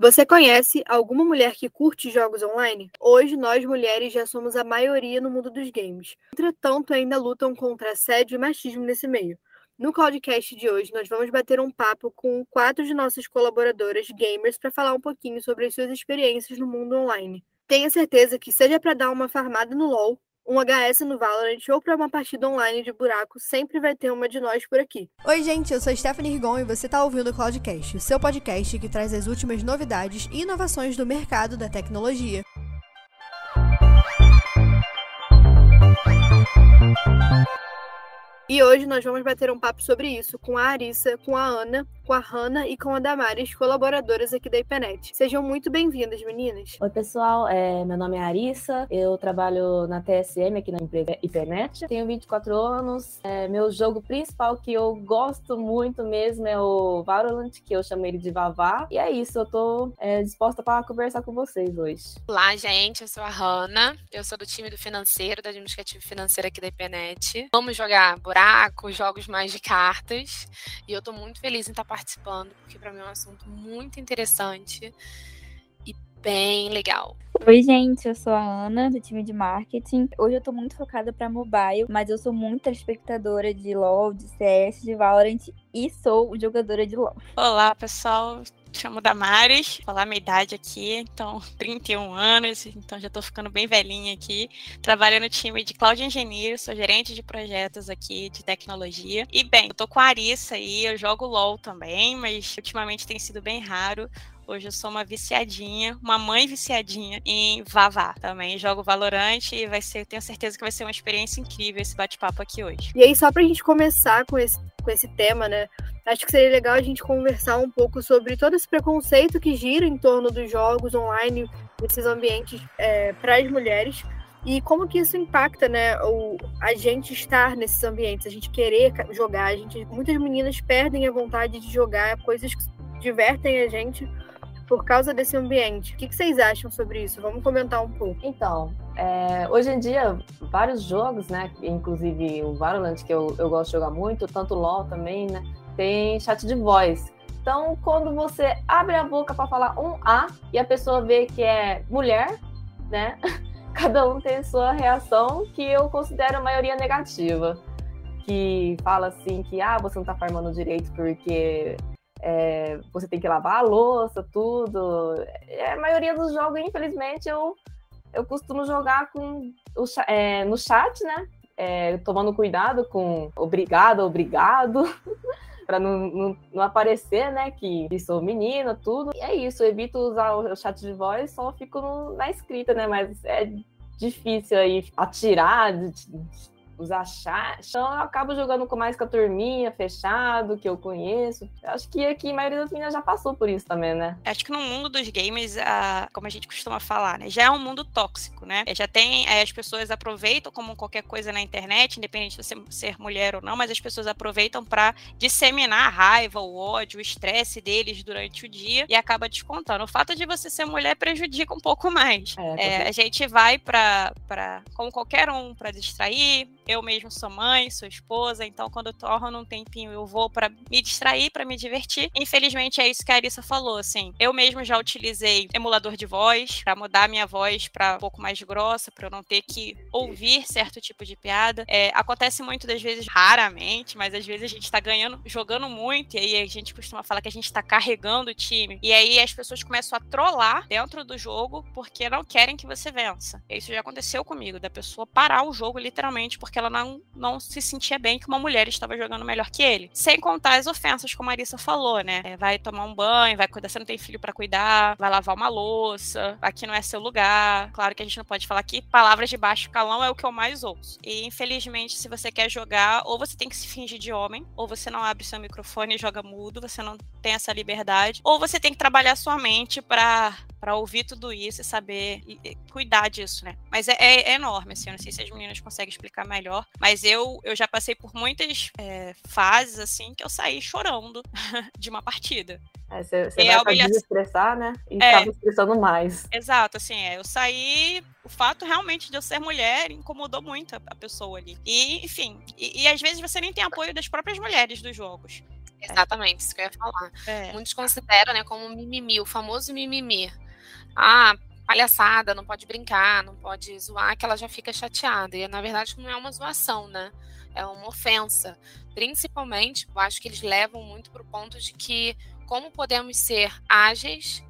Você conhece alguma mulher que curte jogos online? Hoje, nós mulheres já somos a maioria no mundo dos games. Entretanto, ainda lutam contra assédio e machismo nesse meio. No podcast de hoje, nós vamos bater um papo com quatro de nossas colaboradoras gamers para falar um pouquinho sobre as suas experiências no mundo online. Tenha certeza que, seja para dar uma farmada no LoL, um HS no Valorant ou para uma partida online de buraco, sempre vai ter uma de nós por aqui. Oi, gente, eu sou Stephanie Rigon e você está ouvindo o Cloudcast, o seu podcast que traz as últimas novidades e inovações do mercado da tecnologia. E hoje nós vamos bater um papo sobre isso com a Arissa, com a Ana, com a Hanna e com a Damares, colaboradoras aqui da IPNET. Sejam muito bem-vindas, meninas. Oi, pessoal. É, meu nome é Arissa, eu trabalho na TSM aqui na empresa IPNET. Tenho 24 anos. É, meu jogo principal que eu gosto muito mesmo é o Valorant, que eu chamo ele de Vavá. E é isso, eu tô é, disposta para conversar com vocês hoje. Olá, gente. Eu sou a Hanna, eu sou do time do financeiro, da administrativa financeira aqui da IPNET. Vamos jogar buraco, jogos mais de cartas. E eu tô muito feliz em estar participando, porque para mim é um assunto muito interessante e bem legal. Oi, gente, eu sou a Ana, do time de marketing. Hoje eu tô muito focada para mobile, mas eu sou muito espectadora de LoL, de CS, de Valorant e sou jogadora de LoL. Olá, pessoal chamo Damares, falar minha idade aqui, então 31 anos, então já tô ficando bem velhinha aqui. Trabalho no time de Cloud Engineer, sou gerente de projetos aqui de tecnologia. E bem, eu tô com a Arissa aí, eu jogo LOL também, mas ultimamente tem sido bem raro. Hoje eu sou uma viciadinha, uma mãe viciadinha em Vavá também. Jogo Valorante e vai ser, tenho certeza que vai ser uma experiência incrível esse bate-papo aqui hoje. E aí, só pra gente começar com esse, com esse tema, né? Acho que seria legal a gente conversar um pouco sobre todo esse preconceito que gira em torno dos jogos online, desses ambientes é, para as mulheres e como que isso impacta, né, o, a gente estar nesses ambientes, a gente querer jogar, a gente, muitas meninas perdem a vontade de jogar coisas que divertem a gente por causa desse ambiente. O que, vocês acham sobre isso? Vamos comentar um pouco. Então, é, hoje em dia, vários jogos, né? Inclusive o Valorant, que eu, eu gosto de jogar muito, tanto o LoL também, né? Tem chat de voz. Então, quando você abre a boca para falar um A e a pessoa vê que é mulher, né? Cada um tem sua reação, que eu considero a maioria negativa. Que fala assim que ah, você não tá farmando direito porque é, você tem que lavar a louça, tudo. É, a maioria dos jogos, infelizmente, eu, eu costumo jogar com o, é, no chat, né? É, tomando cuidado com obrigado, obrigado, para não, não, não, aparecer, né, que, que, sou menina, tudo. E é isso, eu evito usar o, chat de voz, só fico no, na escrita, né? Mas é difícil aí atirar, usar chat. Então eu acabo jogando com mais com a turminha, fechado, que eu conheço. Acho que aqui a maioria das meninas já passou por isso também, né? Acho que no mundo dos games, como a gente costuma falar, né? Já é um mundo tóxico, né? Já tem. as pessoas aproveitam como qualquer coisa na internet, independente de você ser mulher ou não, mas as pessoas aproveitam para disseminar a raiva, o ódio, o estresse deles durante o dia e acaba descontando. O fato de você ser mulher prejudica um pouco mais. É, é, a gente vai para, como qualquer um, para distrair, eu mesmo sou mãe, sou esposa, então quando eu torno um tempinho eu vou para me distrair, para me divertir. Infelizmente é isso que a Arissa falou, assim. Eu mesmo já utilizei emulador de voz para mudar minha voz para um pouco mais grossa, para eu não ter que ouvir certo tipo de piada. É, acontece muito das vezes, raramente, mas às vezes a gente tá ganhando, jogando muito, e aí a gente costuma falar que a gente tá carregando o time. E aí as pessoas começam a trollar dentro do jogo porque não querem que você vença. Isso já aconteceu comigo, da pessoa parar o jogo literalmente porque ela não, não se sentia bem que uma mulher estava jogando melhor que ele. Sem contar as ofensas, como a Marissa falou, né? É, vai tomar um banho, vai cuidar, você não tem filho para cuidar, vai lavar uma louça, aqui não é seu lugar. Claro que a gente não pode falar que palavras de baixo calão é o que eu mais ouço. E infelizmente, se você quer jogar, ou você tem que se fingir de homem, ou você não abre seu microfone e joga mudo, você não tem essa liberdade, ou você tem que trabalhar sua mente para para ouvir tudo isso e saber e, e cuidar disso, né? Mas é, é, é, enorme, assim, eu não sei se as meninas conseguem explicar melhor, mas eu, eu já passei por muitas é, fases, assim, que eu saí chorando de uma partida. É, você, você vai humilha... estressar, né? E é, acaba estressando mais. Exato, assim, é, eu saí. O fato realmente de eu ser mulher incomodou muito a, a pessoa ali. E, enfim, e, e, às vezes você nem tem apoio das próprias mulheres dos jogos. Exatamente, isso que eu ia falar. É. Muitos consideram, né, como mimimi, o famoso mimimi. Ah, palhaçada, não pode brincar, não pode zoar, que ela já fica chateada. E na verdade não é uma zoação, né? É uma ofensa. Principalmente, eu acho que eles levam muito para o ponto de que como podemos ser ágeis,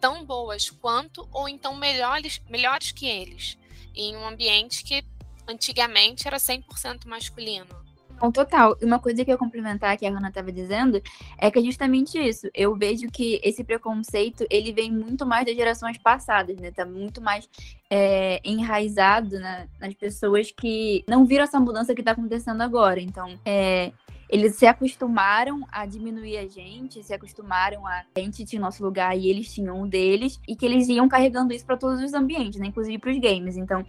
tão boas quanto, ou então melhores, melhores que eles, em um ambiente que antigamente era 100% masculino. Não, total. E uma coisa que eu complementar que a Hannah estava dizendo é que é justamente isso. Eu vejo que esse preconceito ele vem muito mais das gerações passadas, né? Tá muito mais é, enraizado na, nas pessoas que não viram essa mudança que está acontecendo agora. Então, é, eles se acostumaram a diminuir a gente, se acostumaram a, a gente tinha nosso lugar e eles tinham um deles, e que eles iam carregando isso para todos os ambientes, né? Inclusive para os games. Então,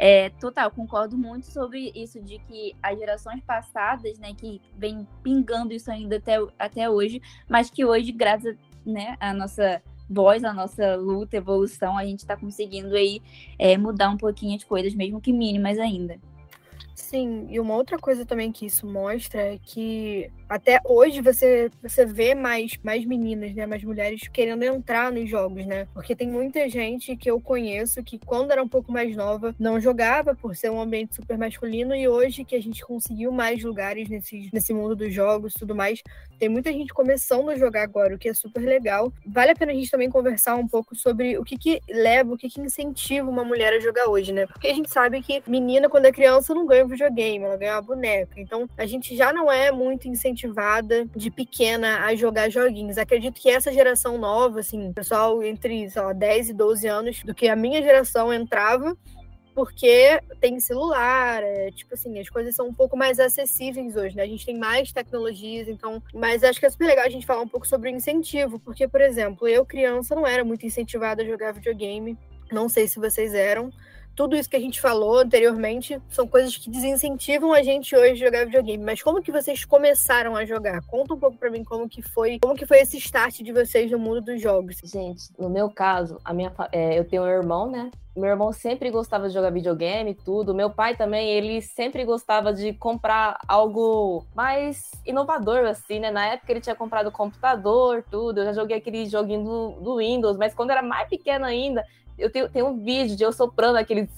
é, total, concordo muito sobre isso de que as gerações passadas, né, que vem pingando isso ainda até, até hoje, mas que hoje, graças né, à nossa voz, à nossa luta, evolução, a gente está conseguindo aí é, mudar um pouquinho as coisas, mesmo que mínimas ainda. Sim, e uma outra coisa também que isso mostra é que até hoje você, você vê mais, mais meninas, né, mais mulheres querendo entrar nos jogos, né? Porque tem muita gente que eu conheço que quando era um pouco mais nova não jogava por ser um ambiente super masculino e hoje que a gente conseguiu mais lugares nesse, nesse mundo dos jogos e tudo mais, tem muita gente começando a jogar agora, o que é super legal. Vale a pena a gente também conversar um pouco sobre o que que leva, o que que incentiva uma mulher a jogar hoje, né? Porque a gente sabe que menina quando é criança não ganha videogame, ela ganha uma boneca. Então, a gente já não é muito incentivada de pequena a jogar joguinhos. Acredito que essa geração nova, assim, pessoal entre, sei lá, 10 e 12 anos, do que a minha geração entrava, porque tem celular, é, tipo assim, as coisas são um pouco mais acessíveis hoje, né? A gente tem mais tecnologias, então. Mas acho que é super legal a gente falar um pouco sobre o incentivo, porque, por exemplo, eu, criança, não era muito incentivada a jogar videogame. Não sei se vocês eram tudo isso que a gente falou anteriormente são coisas que desincentivam a gente hoje a jogar videogame. Mas como que vocês começaram a jogar? Conta um pouco para mim como que foi, como que foi esse start de vocês no mundo dos jogos. Gente, no meu caso, a minha, é, eu tenho um irmão, né? Meu irmão sempre gostava de jogar videogame, tudo. Meu pai também, ele sempre gostava de comprar algo mais inovador, assim, né? Na época ele tinha comprado computador, tudo. Eu já joguei aquele joguinho do, do Windows, mas quando era mais pequeno ainda, eu tenho, tenho um vídeo de eu soprando aqueles.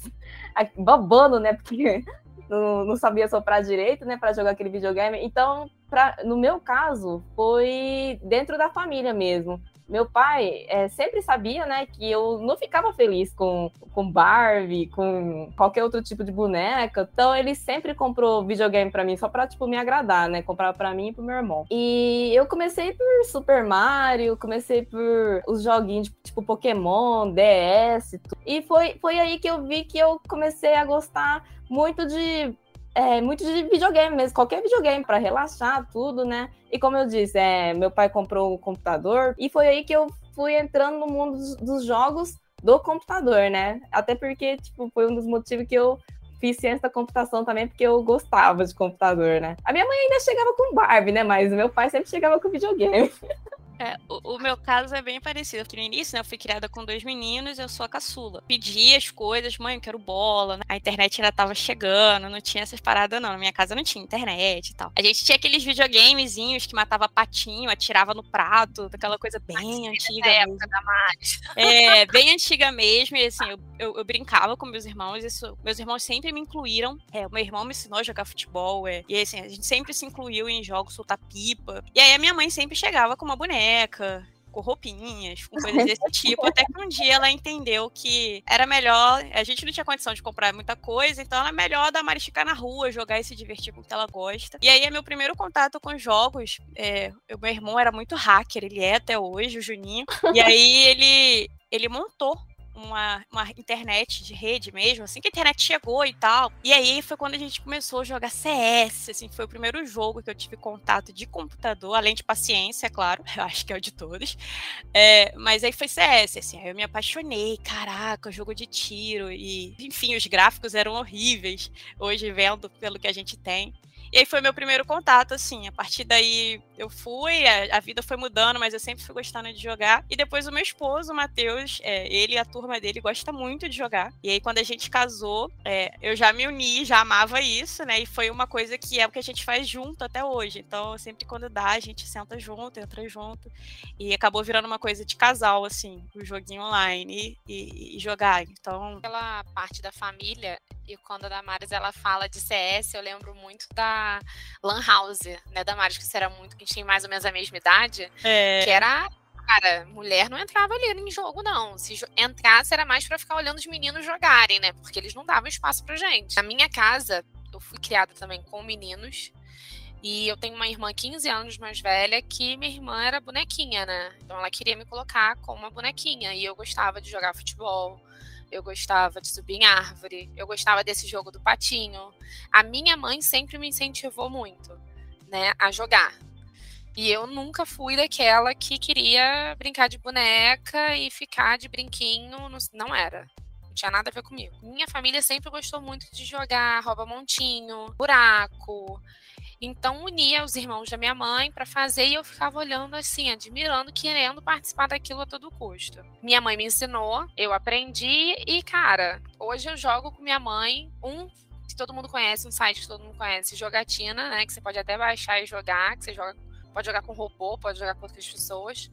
babando, né? Porque não, não sabia soprar direito, né? Para jogar aquele videogame. Então, pra, no meu caso, foi dentro da família mesmo meu pai é, sempre sabia, né, que eu não ficava feliz com, com Barbie, com qualquer outro tipo de boneca. Então ele sempre comprou videogame para mim só para tipo me agradar, né? Comprava para mim e pro meu irmão. E eu comecei por Super Mario, comecei por os joguinhos tipo Pokémon, DS, tudo. e foi foi aí que eu vi que eu comecei a gostar muito de é, muito de videogame mesmo, qualquer videogame para relaxar, tudo, né? E como eu disse, é, meu pai comprou o computador e foi aí que eu fui entrando no mundo dos, dos, jogos do computador, né? Até porque, tipo, foi um dos motivos que eu fiz ciência da computação também, porque eu gostava de computador, né? A minha mãe ainda chegava com Barbie, né? Mas meu pai sempre chegava com videogame. É, o, o, meu caso é bem parecido, porque no início, né, eu fui criada com dois meninos, eu sou a caçula. Pedi as coisas, mãe, eu quero bola, né? A internet ainda tava chegando, não tinha essas paradas não, na minha casa não tinha internet e tal. A gente tinha aqueles videogamezinhos que matava patinho, atirava no prato, aquela coisa bem antiga época da. É, bem antiga mesmo, e assim, eu, eu, eu, brincava com meus irmãos, isso, meus irmãos sempre me incluíram, é, o meu irmão me ensinou a jogar futebol, é, e assim, a gente sempre se incluiu em jogos, soltar pipa, e aí a minha mãe sempre chegava com uma boneca, boneca, com roupinhas, com coisas desse tipo, até que um dia ela entendeu que era melhor, a gente não tinha condição de comprar muita coisa, então era melhor dar Mari ficar na rua, jogar e se divertir com o que ela gosta. E aí é meu primeiro contato com jogos, é, meu irmão era muito hacker, ele é até hoje, o Juninho, e aí ele, ele montou uma, uma internet de rede mesmo, assim que a internet chegou e tal. E aí foi quando a gente começou a jogar CS, assim, foi o primeiro jogo que eu tive contato de computador, além de paciência, é claro, eu acho que é o de todos. É, mas aí foi CS, assim, aí eu me apaixonei, caraca, jogo de tiro, e enfim, os gráficos eram horríveis, hoje vendo pelo que a gente tem. E aí foi meu primeiro contato, assim. A partir daí eu fui, a, a vida foi mudando, mas eu sempre fui gostando de jogar. E depois o meu esposo, o Matheus, é, ele e a turma dele gosta muito de jogar. E aí quando a gente casou, é, eu já me uni, já amava isso, né? E foi uma coisa que é o que a gente faz junto até hoje. Então, sempre quando dá, a gente senta junto, entra junto. E acabou virando uma coisa de casal, assim, o joguinho online e, e jogar. Então. Pela parte da família, e quando a Damares ela fala de CS, eu lembro muito da Lan House, né, Damares, que isso era muito, que a gente tem mais ou menos a mesma idade, é... que era cara, mulher não entrava ali em jogo, não. Se entrasse, era mais para ficar olhando os meninos jogarem, né? Porque eles não davam espaço pra gente. Na minha casa, eu fui criada também com meninos. E eu tenho uma irmã 15 anos mais velha que minha irmã era bonequinha, né? Então ela queria me colocar como uma bonequinha. E eu gostava de jogar futebol, eu gostava de subir em árvore, eu gostava desse jogo do patinho. A minha mãe sempre me incentivou muito, né, a jogar. E eu nunca fui daquela que queria brincar de boneca e ficar de brinquinho, não era. Não tinha nada a ver comigo. Minha família sempre gostou muito de jogar rouba montinho, buraco. Então unia os irmãos da minha mãe para fazer e eu ficava olhando assim, admirando, querendo participar daquilo a todo custo. Minha mãe me ensinou, eu aprendi e cara, hoje eu jogo com minha mãe um que todo mundo conhece, um site que todo mundo conhece, Jogatina, né, que você pode até baixar e jogar, que você joga, pode jogar com robô, pode jogar com outras pessoas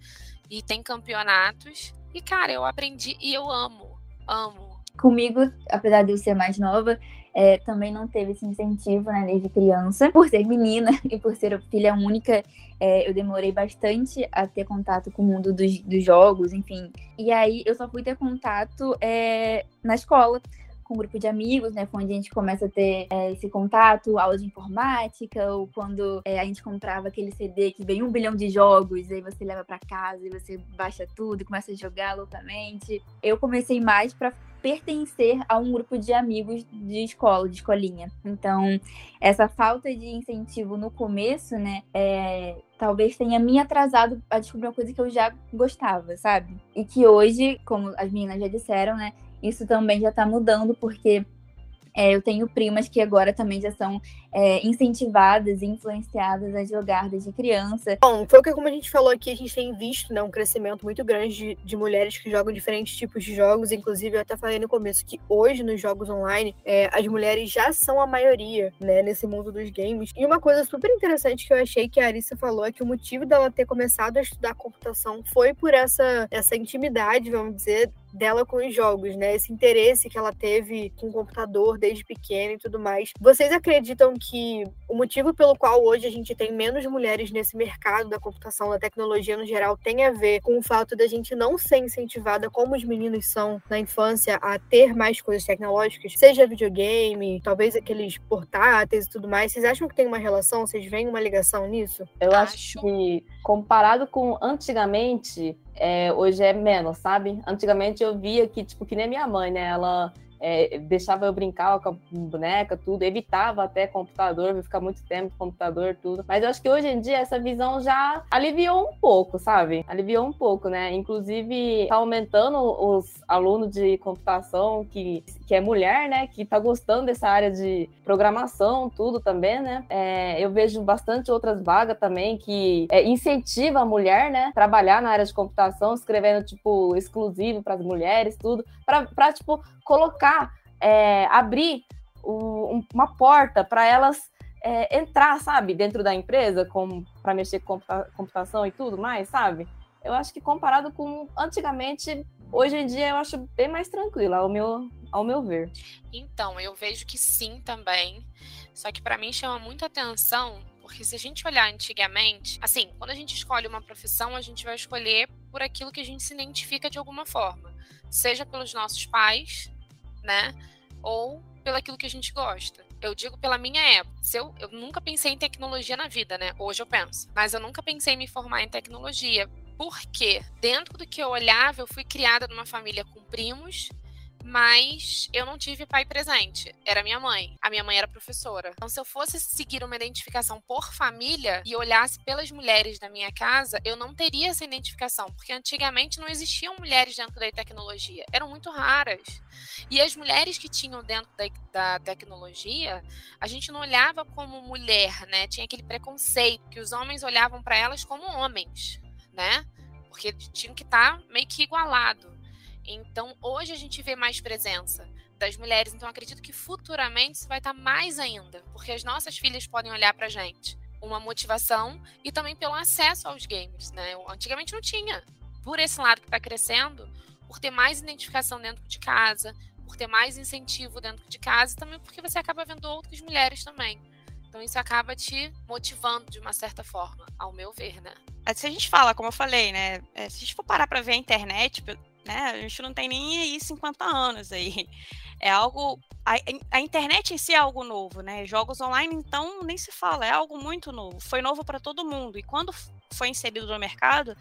e tem campeonatos. E cara, eu aprendi e eu amo, amo. Comigo, apesar de eu ser mais nova, é, também não teve esse incentivo né, desde criança. Por ser menina e por ser filha única, é, eu demorei bastante a ter contato com o mundo dos, dos jogos, enfim. E aí eu só fui ter contato é, na escola com um grupo de amigos, né? Onde a gente começa a ter é, esse contato, aula de informática, ou quando é, a gente comprava aquele CD que vem um bilhão de jogos, aí você leva para casa e você baixa tudo e começa a jogar loucamente. Eu comecei mais para pertencer a um grupo de amigos de escola, de escolinha. Então, essa falta de incentivo no começo, né, é, talvez tenha me atrasado a descobrir uma coisa que eu já gostava, sabe? E que hoje, como as meninas já disseram, né, isso também já tá mudando, porque é, eu tenho primas que agora também já são é, incentivadas e influenciadas a jogar desde criança. Bom, foi o que, como a gente falou aqui, a gente tem visto né, um crescimento muito grande de, de mulheres que jogam diferentes tipos de jogos. Inclusive, eu até falei no começo que hoje, nos jogos online, é, as mulheres já são a maioria né, nesse mundo dos games. E uma coisa super interessante que eu achei que a Arissa falou é que o motivo dela ter começado a estudar computação foi por essa, essa intimidade, vamos dizer, dela com os jogos, né? Esse interesse que ela teve com o computador desde pequena e tudo mais. Vocês acreditam que o motivo pelo qual hoje a gente tem menos mulheres nesse mercado da computação, da tecnologia no geral, tem a ver com o fato da gente não ser incentivada como os meninos são na infância a ter mais coisas tecnológicas, seja videogame, talvez aqueles portáteis e tudo mais. Vocês acham que tem uma relação? Vocês veem uma ligação nisso? Eu acho, acho que comparado com antigamente, é, hoje é menos, sabe? Antigamente eu via que, tipo, que nem minha mãe, né? Ela é, deixava eu brincar com a boneca, tudo, evitava até computador, ficar muito tempo com computador, tudo. Mas eu acho que hoje em dia essa visão já aliviou um pouco, sabe? Aliviou um pouco, né? Inclusive, tá aumentando os alunos de computação que, que é mulher, né? Que tá gostando dessa área de programação, tudo também, né? É, eu vejo bastante outras vagas também que é, incentiva a mulher, né? Trabalhar na área de computação, escrevendo, tipo, exclusivo para as mulheres, tudo, para, tipo, colocar, é, abrir o, uma porta para elas é, entrar, sabe, dentro da empresa, para mexer com computa computação e tudo mais, sabe? Eu acho que comparado com antigamente, hoje em dia eu acho bem mais tranquila, ao meu, ao meu ver. Então, eu vejo que sim também. Só que para mim chama muita atenção, porque se a gente olhar antigamente, assim, quando a gente escolhe uma profissão, a gente vai escolher por aquilo que a gente se identifica de alguma forma, seja pelos nossos pais, né? Ou pelo aquilo que a gente gosta. Eu digo pela minha época. Se eu, eu nunca pensei em tecnologia na vida, né? Hoje eu penso. Mas eu nunca pensei em me formar em tecnologia. Porque dentro do que eu olhava, eu fui criada numa família com primos, mas eu não tive pai presente. Era minha mãe. A minha mãe era professora. Então, se eu fosse seguir uma identificação por família e olhasse pelas mulheres da minha casa, eu não teria essa identificação, porque antigamente não existiam mulheres dentro da tecnologia. Eram muito raras. E as mulheres que tinham dentro da, da tecnologia, a gente não olhava como mulher, né? Tinha aquele preconceito que os homens olhavam para elas como homens, né? Porque tinham que estar tá meio que igualado. Então, hoje a gente vê mais presença das mulheres. Então, acredito que futuramente isso vai estar tá mais ainda, porque as nossas filhas podem olhar para gente uma motivação e também pelo acesso aos games, né? Antigamente não tinha. Por esse lado que está crescendo, por ter mais identificação dentro de casa, por ter mais incentivo dentro de casa, e também porque você acaba vendo outras mulheres também. Então isso acaba te motivando de uma certa forma, ao meu ver, né? Se a gente fala, como eu falei, né? É, se a gente for parar para ver a internet, né? A gente não tem nem aí 50 anos aí. É algo. A, a, internet em si é algo novo, né? Jogos online, então, nem se fala, é algo muito novo. Foi novo para todo mundo. E quando foi inserido no mercado,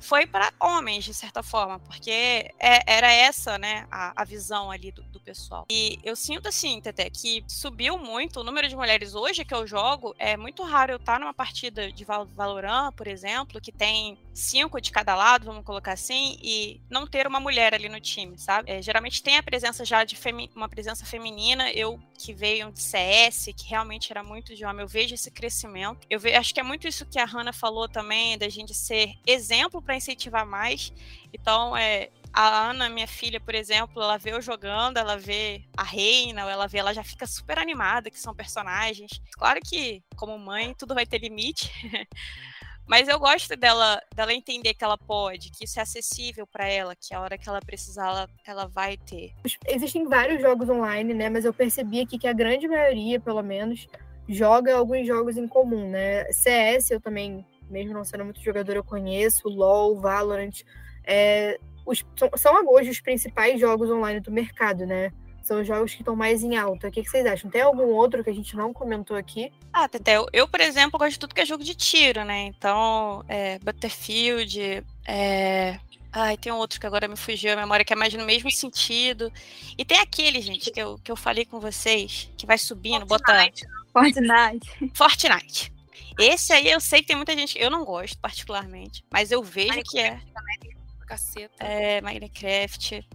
foi para homens, de certa forma, porque é, era essa, né, a, a visão ali do, do, pessoal. E eu sinto, assim, Tete, que subiu muito o número de mulheres hoje que eu jogo. É muito raro eu estar numa partida de Valorant, por exemplo, que tem cinco de cada lado, vamos colocar assim, e não ter uma mulher ali no time, sabe? É, geralmente tem a presença já de uma presença feminina, eu que veio de CS, que realmente era muito de homem, eu vejo esse crescimento. Eu vejo, acho que é muito isso que a Hannah falou também, da gente ser exemplo para incentivar mais. Então, é, a Ana, minha filha, por exemplo, ela vê eu jogando, ela vê a Reina, ela vê, ela já fica super animada, que são personagens. Claro que, como mãe, tudo vai ter limite. Mas eu gosto dela, dela entender que ela pode, que isso é acessível para ela, que a hora que ela precisar, ela, ela vai ter. Existem vários jogos online, né? Mas eu percebi aqui que a grande maioria, pelo menos, joga alguns jogos em comum, né? CS eu também, mesmo não sendo muito jogador, eu conheço, LoL, Valorant. É, os, são, são hoje os principais jogos online do mercado, né? São os jogos que estão mais em alta. O que, que, vocês acham? Tem algum outro que a gente não comentou aqui? Ah, Tete, eu, eu, por exemplo, gosto de tudo que é jogo de tiro, né? Então, é, Battlefield, é... Ai, tem um outro que agora me fugiu a memória, que é mais no mesmo sentido. E tem aquele, gente, que eu, que eu falei com vocês, que vai subindo, Fortnite. botando. Fortnite. Fortnite. Esse aí eu sei que tem muita gente. Eu não gosto, particularmente. Mas eu vejo Minecraft, que é. Caceta. É, Minecraft.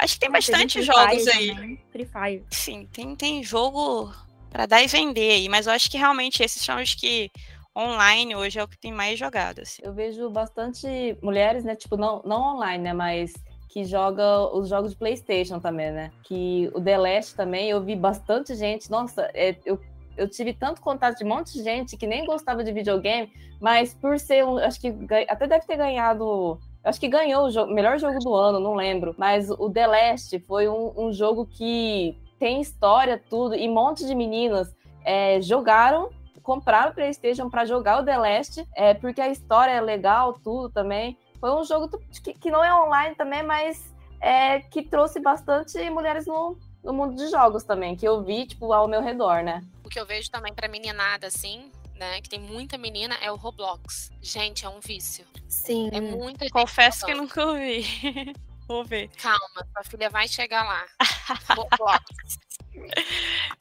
Acho que tem bastante jogos aí. Também. Free Fire. Sim, tem, tem jogo para dar e vender aí, mas eu acho que realmente esses são os que online hoje é o que tem mais jogado. Assim. Eu vejo bastante mulheres, né? Tipo, não, não online, né? Mas que joga os jogos de PlayStation também, né? Que o The Last também, eu vi bastante gente. Nossa, é, eu, eu tive tanto contato de um monte de gente que nem gostava de videogame, mas por ser um. Acho que até deve ter ganhado acho que ganhou o melhor jogo do ano, não lembro. Mas o The Last foi um, um jogo que tem história, tudo, e um monte de meninas é, jogaram, compraram o PlayStation para jogar o The Last, é, porque a história é legal, tudo também. Foi um jogo que, que não é online também, mas é, que trouxe bastante mulheres no, no mundo de jogos também, que eu vi, tipo, ao meu redor, né? O que eu vejo também pra meninada, assim, né, que tem muita menina, é o Roblox. Gente, é um vício. Sim. É muita Confesso que nunca ouvi. Vou ver. Calma, sua filha vai chegar lá. Roblox.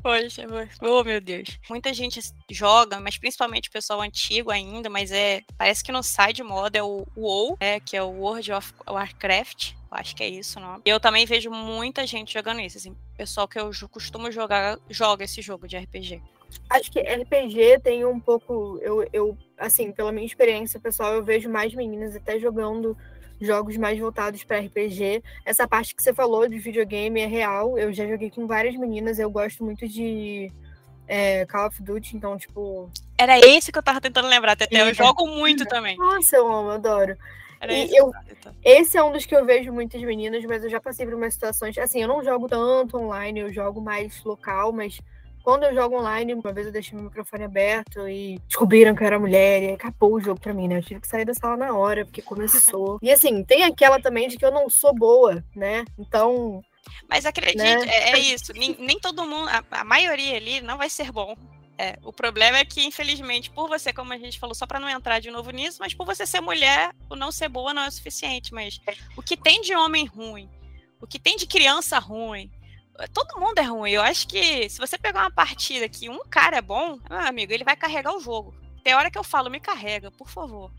Poxa, oh meu Deus. Muita gente joga, mas principalmente o pessoal antigo ainda, mas é. Parece que não sai de moda, é o WoW, é, que é o World of Warcraft. Eu acho que é isso, não? Eu também vejo muita gente jogando isso. Assim, pessoal que eu costumo jogar, joga esse jogo de RPG. Acho que RPG tem um pouco. Eu, eu, assim, pela minha experiência pessoal, eu vejo mais meninas até jogando jogos mais voltados para RPG. Essa parte que você falou de videogame é real. Eu já joguei com várias meninas. Eu gosto muito de é, Call of Duty, então, tipo. Era esse que eu tava tentando lembrar, Tete. Eu jogo muito também. Nossa, eu amo, eu adoro. E eu, esse é um dos que eu vejo muitas meninas, mas eu já passei por umas situações. Assim, eu não jogo tanto online, eu jogo mais local, mas quando eu jogo online, uma vez eu deixei meu microfone aberto e descobriram que eu era mulher e acabou o jogo pra mim, né? Eu tive que sair da sala na hora, porque começou. E assim, tem aquela também de que eu não sou boa, né? Então. Mas acredite, né? é, é, isso. nem, nem, todo mundo, a, a maioria ali não vai ser bom. É, o problema é que, infelizmente, por você, como a gente falou, só para não entrar de novo nisso, mas por você ser mulher, o não ser boa não é o suficiente. Mas o que tem de homem ruim, o que tem de criança ruim. Todo mundo é ruim. Eu acho que se você pegar uma partida que um cara é bom, meu amigo, ele vai carregar o jogo. Tem hora que eu falo, me carrega, por favor.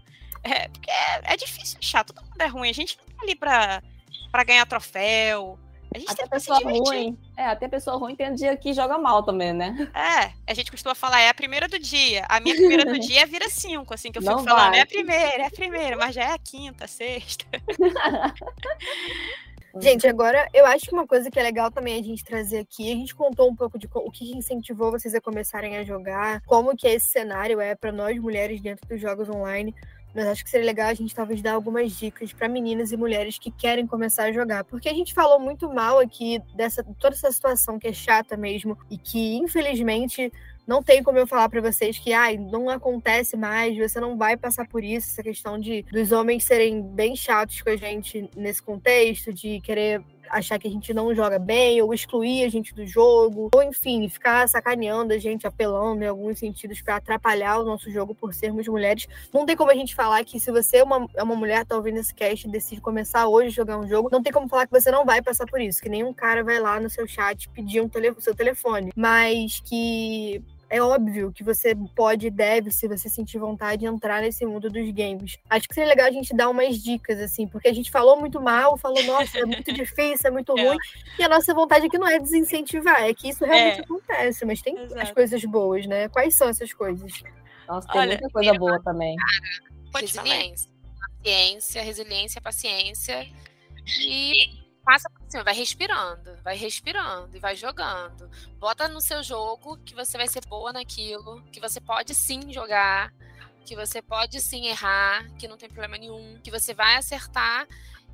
É, porque é, é difícil achar, todo mundo é ruim. A gente não tá ali pra, pra ganhar troféu, a gente até pessoa ruim. É, até pessoa ruim tem um dia que joga mal também, né? É, a gente costuma falar, é a primeira do dia. A minha primeira do dia vira cinco, assim, que eu fico Não falando, vai. é a primeira, é a primeira, mas já é a quinta, a sexta. Gente, agora eu acho que uma coisa que é legal também a gente trazer aqui, a gente contou um pouco de o que incentivou vocês a começarem a jogar, como que esse cenário é para nós mulheres dentro dos jogos online. Mas acho que seria legal a gente talvez dar algumas dicas para meninas e mulheres que querem começar a jogar. Porque a gente falou muito mal aqui dessa toda essa situação que é chata mesmo e que infelizmente não tem como eu falar para vocês que ai, não acontece mais, você não vai passar por isso, essa questão de dos homens serem bem chatos com a gente nesse contexto, de querer achar que a gente não joga bem, ou excluir a gente do jogo, ou enfim, ficar sacaneando a gente, apelando em alguns sentidos para atrapalhar o nosso jogo por sermos mulheres. Não tem como a gente falar que se você é uma, é uma mulher, tá ouvindo esse cast e decide começar hoje a jogar um jogo, não tem como falar que você não vai passar por isso, que nenhum cara vai lá no seu chat pedir um seu telefone, mas que é óbvio que você pode e deve, se você sentir vontade, entrar nesse mundo dos games. Acho que seria legal a gente dar umas dicas, assim, porque a gente falou muito mal, falou, nossa, é muito difícil, é muito é. ruim, e a nossa vontade aqui não é desincentivar, é que isso realmente é. acontece, mas tem Exato. as coisas boas, né? Quais são essas coisas? Nossa, tem Olha, muita coisa boa também. resiliência. Paciência, resiliência, paciência. E passa por cima, vai respirando, vai respirando e vai jogando. Bota no seu jogo que você vai ser boa naquilo, que você pode sim jogar, que você pode sim errar, que não tem problema nenhum, que você vai acertar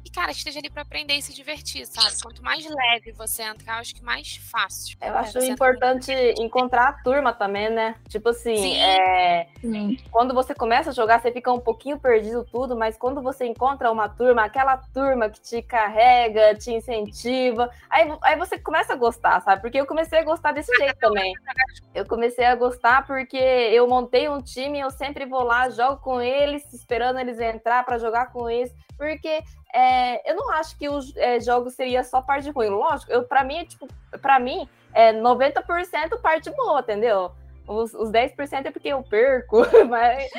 e, cara, esteja ali para aprender e se divertir, sabe? Quanto mais leve você entrar, eu acho que mais fácil. Eu acho importante encontrar a turma também, né? Tipo assim, Sim. É... Sim. quando você começa a jogar, você fica um pouquinho perdido tudo, mas quando você encontra uma turma, aquela turma que te carrega, te incentiva, aí, aí você começa a gostar, sabe? Porque eu comecei a gostar desse jeito também. Eu comecei a gostar porque eu montei um time, eu sempre vou lá, jogo com eles, esperando eles entrar para jogar com eles, porque é, eu não acho que os é, jogos seria só parte ruim. Lógico, eu, pra mim, tipo, pra mim, é 90% parte boa, entendeu? Os, os 10% é porque eu perco, mas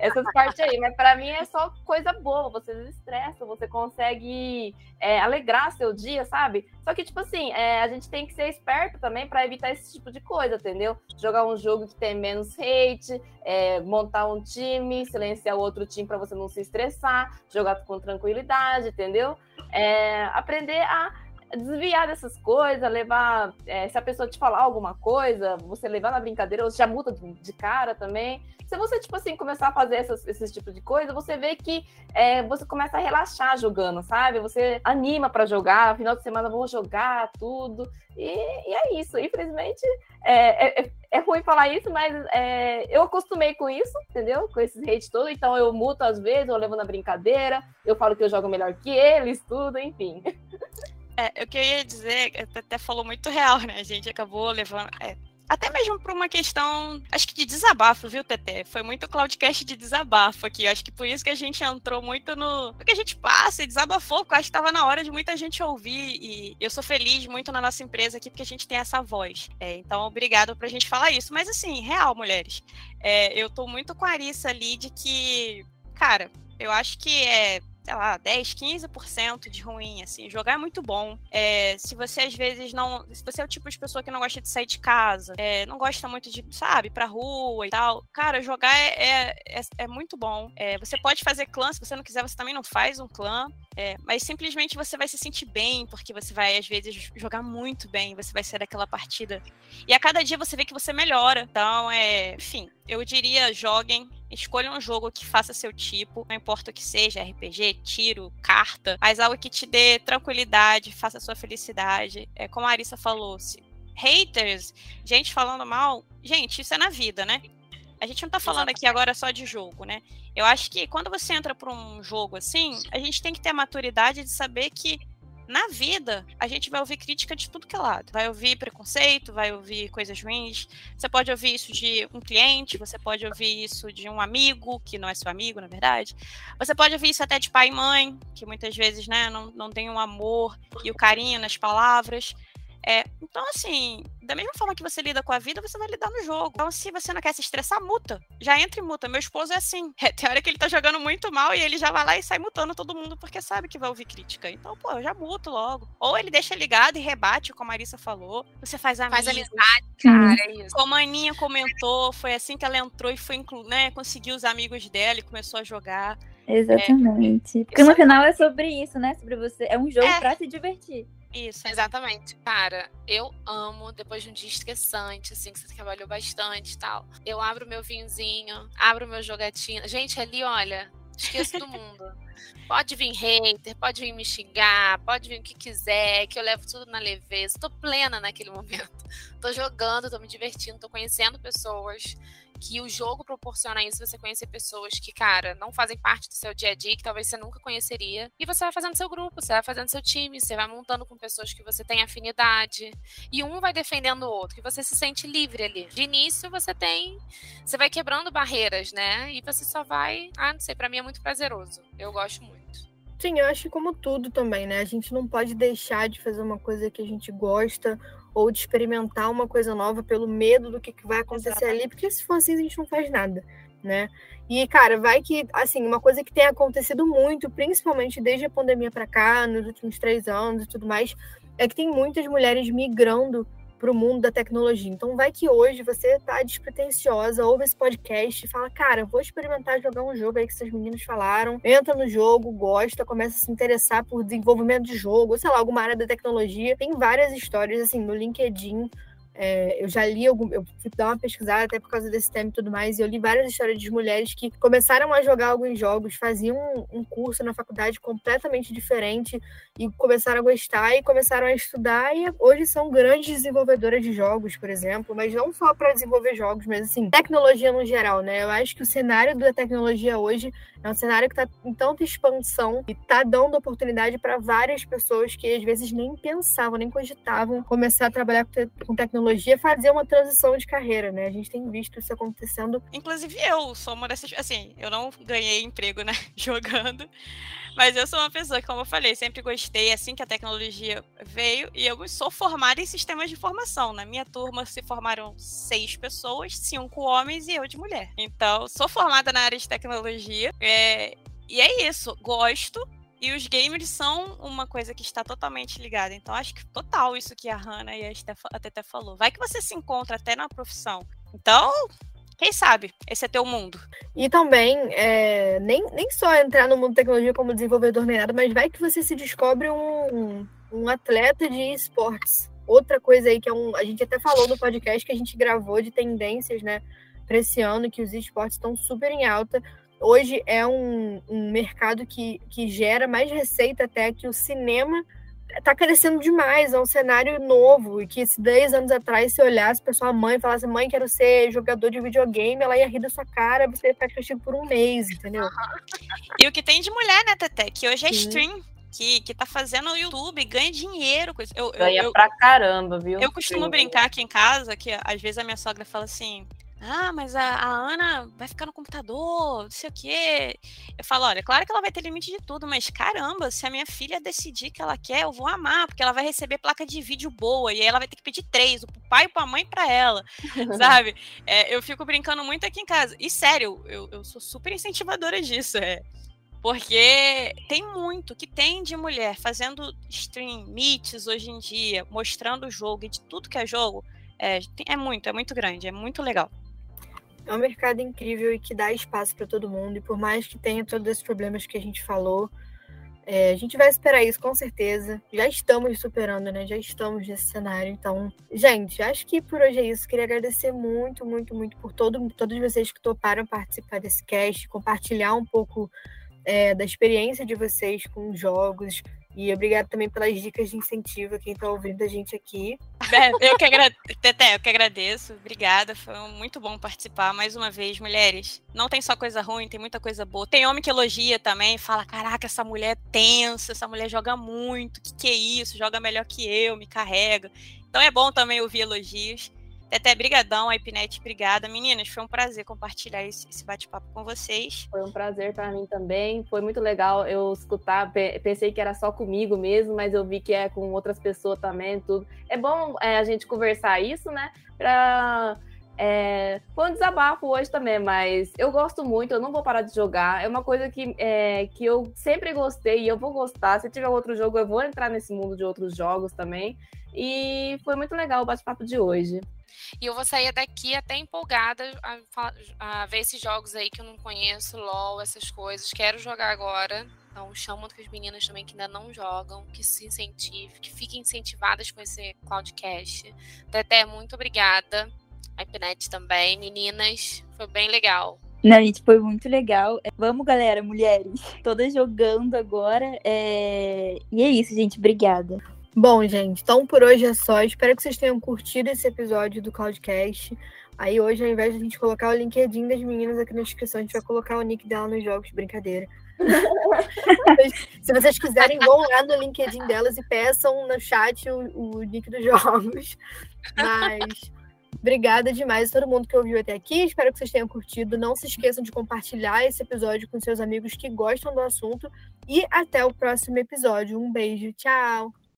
essas partes aí. Mas para mim é só coisa boa. Você desestressa, você consegue é, alegrar seu dia, sabe? Só que, tipo assim, é, a gente tem que ser esperto também para evitar esse tipo de coisa, entendeu? Jogar um jogo que tem menos hate, é, montar um time, silenciar o outro time para você não se estressar, jogar com tranquilidade, entendeu? É, aprender a desviar dessas coisas, levar. É, se a pessoa te falar alguma coisa, você levar na brincadeira, você já muda de, de cara também. Se você, tipo assim, começar a fazer essas, esse tipo de coisa, você vê que é, você começa a relaxar jogando, sabe? Você anima para jogar, final de semana vou jogar tudo. E, e é isso. Infelizmente, é, é, é ruim falar isso, mas é, eu acostumei com isso, entendeu? Com esses hate todo, então eu muto às vezes, eu levo na brincadeira, eu falo que eu jogo melhor que eles, tudo, enfim. É, o que eu ia dizer, até falou muito real, né? A gente acabou levando. É, até mesmo por uma questão, acho que de desabafo, viu, Tete? Foi muito cloudcast de desabafo aqui. Acho que por isso que a gente entrou muito no. Porque a gente passa e desabafou, acho que estava na hora de muita gente ouvir. E eu sou feliz muito na nossa empresa aqui, porque a gente tem essa voz. É, então, obrigado pra gente falar isso. Mas, assim, real, mulheres. É, eu tô muito com a Arissa ali de que, cara, eu acho que é sei lá, 10, 15% de ruim, assim. Jogar é muito bom. É, se você às vezes não. Se você é o tipo de pessoa que não gosta de sair de casa, é, não gosta muito de, sabe, pra rua e tal, cara, jogar é, é, é, é muito bom. É, você pode fazer clã, se você não quiser, você também não faz um clã. É, mas simplesmente você vai se sentir bem, porque você vai, às vezes, jogar muito bem, você vai ser daquela partida. E a cada dia você vê que você melhora. Então, é, enfim, eu diria, joguem, escolha um jogo que faça seu tipo, não importa o que seja, RPG, tiro, carta, mas algo que te dê tranquilidade, faça sua felicidade. É como a Arissa falou, se haters, gente falando mal, gente, isso é na vida, né? A gente não tá falando aqui agora só de jogo, né? Eu acho que quando você entra para um jogo assim, a gente tem que ter a maturidade de saber que na vida, a gente vai ouvir crítica de tudo que é lado. Vai ouvir preconceito, vai ouvir coisas ruins. Você pode ouvir isso de um cliente, você pode ouvir isso de um amigo, que não é seu amigo, na verdade. Você pode ouvir isso até de pai e mãe, que muitas vezes né, não, não tem o um amor e o carinho nas palavras. É, então, assim, da mesma forma que você lida com a vida, você vai lidar no jogo. Então, se você não quer se estressar, multa. Já entra e multa. Meu esposo é assim. É, tem hora que ele tá jogando muito mal e ele já vai lá e sai mutando todo mundo porque sabe que vai ouvir crítica. Então, pô, eu já muto logo. Ou ele deixa ligado e rebate, como a Marissa falou. Você faz amigos. Faz amizade, cara, é isso. Como a Aninha comentou, foi assim que ela entrou e foi inclu né, conseguiu os amigos dela e começou a jogar. Exatamente. É, Porque no final é sobre isso, né? Sobre você. É um jogo é. pra se divertir. Isso, exatamente. Cara, eu amo, depois de um dia estressante, assim, que você trabalhou bastante e tal. Eu abro meu vinhozinho, abro meu jogatina. Gente, ali, olha, esqueço do mundo. Pode vir hater, pode vir me xingar, pode vir o que quiser, que eu levo tudo na leveza. Tô plena naquele momento. Tô jogando, tô me divertindo, tô conhecendo pessoas que o jogo proporciona isso, você conhecer pessoas que, cara, não fazem parte do seu dia a dia, que talvez você nunca conheceria. E você vai fazendo seu grupo, você vai fazendo seu time, você vai montando com pessoas que você tem afinidade. E um vai defendendo o outro, e você se sente livre ali. De início, você tem. Você vai quebrando barreiras, né? E você só vai. Ah, não sei, para mim é muito prazeroso. Eu gosto muito. Sim, eu acho que como tudo também, né? A gente não pode deixar de fazer uma coisa que a gente gosta ou de experimentar uma coisa nova pelo medo do que, que vai acontecer Exato. ali, porque se for assim a gente não faz nada, né? E, cara, vai que, assim, uma coisa que tem acontecido muito, principalmente desde a pandemia para cá, nos últimos três anos e tudo mais, é que tem muitas mulheres migrando para o mundo da tecnologia. Então, vai que hoje você tá despretensiosa, ouve esse podcast e fala: Cara, vou experimentar jogar um jogo aí que essas meninas falaram. Entra no jogo, gosta, começa a se interessar por desenvolvimento de jogo, sei lá, alguma área da tecnologia. Tem várias histórias, assim, no LinkedIn é, eu já li algum, eu fui dar uma pesquisada até por causa desse tema e tudo mais, e eu li várias histórias de mulheres que começaram a jogar alguns jogos, faziam um, um curso na faculdade completamente diferente e começaram a gostar e começaram a estudar e hoje são grandes desenvolvedoras de jogos, por exemplo, mas não só para desenvolver jogos, mas assim, tecnologia no geral, né? Eu acho que o cenário da tecnologia hoje é um cenário que está em tanta expansão e está dando oportunidade para várias pessoas que às vezes nem pensavam, nem cogitavam começar a trabalhar com tecnologia tecnologia fazer uma transição de carreira, né? A gente tem visto isso acontecendo. Inclusive eu sou uma dessas, assim, eu não ganhei emprego, né, jogando, mas eu sou uma pessoa que, como eu falei, sempre gostei assim que a tecnologia veio e eu sou formada em sistemas de formação. Na minha turma se formaram seis pessoas, cinco homens e eu de mulher. Então, sou formada na área de tecnologia. É... E é isso, gosto, e os gamers são uma coisa que está totalmente ligada. Então, acho que total isso que a Hannah e a, Steph, falou. Vai que você se encontra até na profissão. Então, quem sabe? Esse é teu mundo. E também, é, nem, nem só entrar no mundo da tecnologia como desenvolvedor nem nada, mas vai que você se descobre um, um atleta de esportes. Outra coisa aí que é um. A gente até falou no podcast que a gente gravou de tendências, né? Para esse ano, que os esportes estão super em alta hoje é um, um mercado que, que gera mais receita até que o cinema está crescendo demais, é um cenário novo, e que se 10 anos atrás você olhasse para sua mãe e falasse, mãe, quero ser jogador de videogame, ela ia rir da sua cara, você ia ficar castigo por um mês, entendeu? E o que tem de mulher, né, Tete? Que hoje é Sim. stream. Que, que tá fazendo o YouTube, ganha dinheiro. Eu, ganha eu, pra caramba, viu? Eu costumo brincar aqui em casa, que às vezes a minha sogra fala assim: ah, mas a, a, Ana vai ficar no computador, não sei o quê. Eu falo, olha, claro que ela vai ter limite de tudo, mas caramba, se a minha filha decidir que ela quer, eu vou amar, porque ela vai receber placa de vídeo boa, e aí ela vai ter que pedir três, o pai, a mãe e pra ela, sabe? É, eu fico brincando muito aqui em casa. E sério, eu, eu sou super incentivadora disso, é. Porque tem muito que tem de mulher fazendo stream, meets hoje em dia, mostrando o jogo e de tudo que é jogo. É, é muito, é muito grande, é muito legal. É um mercado incrível e que dá espaço para todo mundo. E por mais que tenha todos esses problemas que a gente falou, é, a gente vai esperar isso com certeza. Já estamos superando, né? Já estamos nesse cenário. Então, gente, acho que por hoje é isso. Queria agradecer muito, muito, muito por todo, todos vocês que toparam participar desse cast, compartilhar um pouco é, da experiência de vocês com jogos. E obrigado também pelas dicas de incentivo a quem está ouvindo a gente aqui. eu que agradeço. Teté, eu que agradeço. Obrigada. Foi muito bom participar mais uma vez, mulheres. Não tem só coisa ruim, tem muita coisa boa. Tem homem que elogia também, fala: caraca, essa mulher é tensa, essa mulher joga muito. Que que é isso? Joga melhor que eu, me carrega. Então é bom também ouvir elogios. Teté, brigadão, Ipnet, obrigada. Meninas, foi um prazer compartilhar esse, bate-papo com vocês. Foi um prazer para mim também. Foi muito legal eu escutar. Pensei que era só comigo mesmo, mas eu vi que é com outras pessoas também, tudo. É bom é, a gente conversar isso, né? Pra... É, foi um desabafo hoje também, mas eu gosto muito, eu não vou parar de jogar. É uma coisa que, é, que eu sempre gostei e eu vou gostar. Se tiver outro jogo, eu vou entrar nesse mundo de outros jogos também. E foi muito legal o bate-papo de hoje. E eu vou sair daqui até empolgada a, a, ver esses jogos aí que eu não conheço, LOL, essas coisas. Quero jogar agora. Então, chamo as meninas também que ainda não jogam, que se incentivem, que fiquem incentivadas com esse Cloudcast. Teté, muito obrigada. A Ipnet também. Meninas, foi bem legal. Não, gente, foi muito legal. Vamos, galera, mulheres, todas jogando agora. É... E é isso, gente. Obrigada. Bom, gente, então por hoje é só. Espero que vocês tenham curtido esse episódio do Cloudcast. Aí hoje, ao invés de a gente colocar o LinkedIn das meninas aqui na descrição, a gente vai colocar o nick dela nos jogos, brincadeira. Se vocês quiserem, vão lá no LinkedIn delas e peçam no chat o, o nick dos jogos. Mas obrigada demais a todo mundo que ouviu até aqui. Espero que vocês tenham curtido. Não se esqueçam de compartilhar esse episódio com seus amigos que gostam do assunto. E até o próximo episódio. Um beijo. Tchau.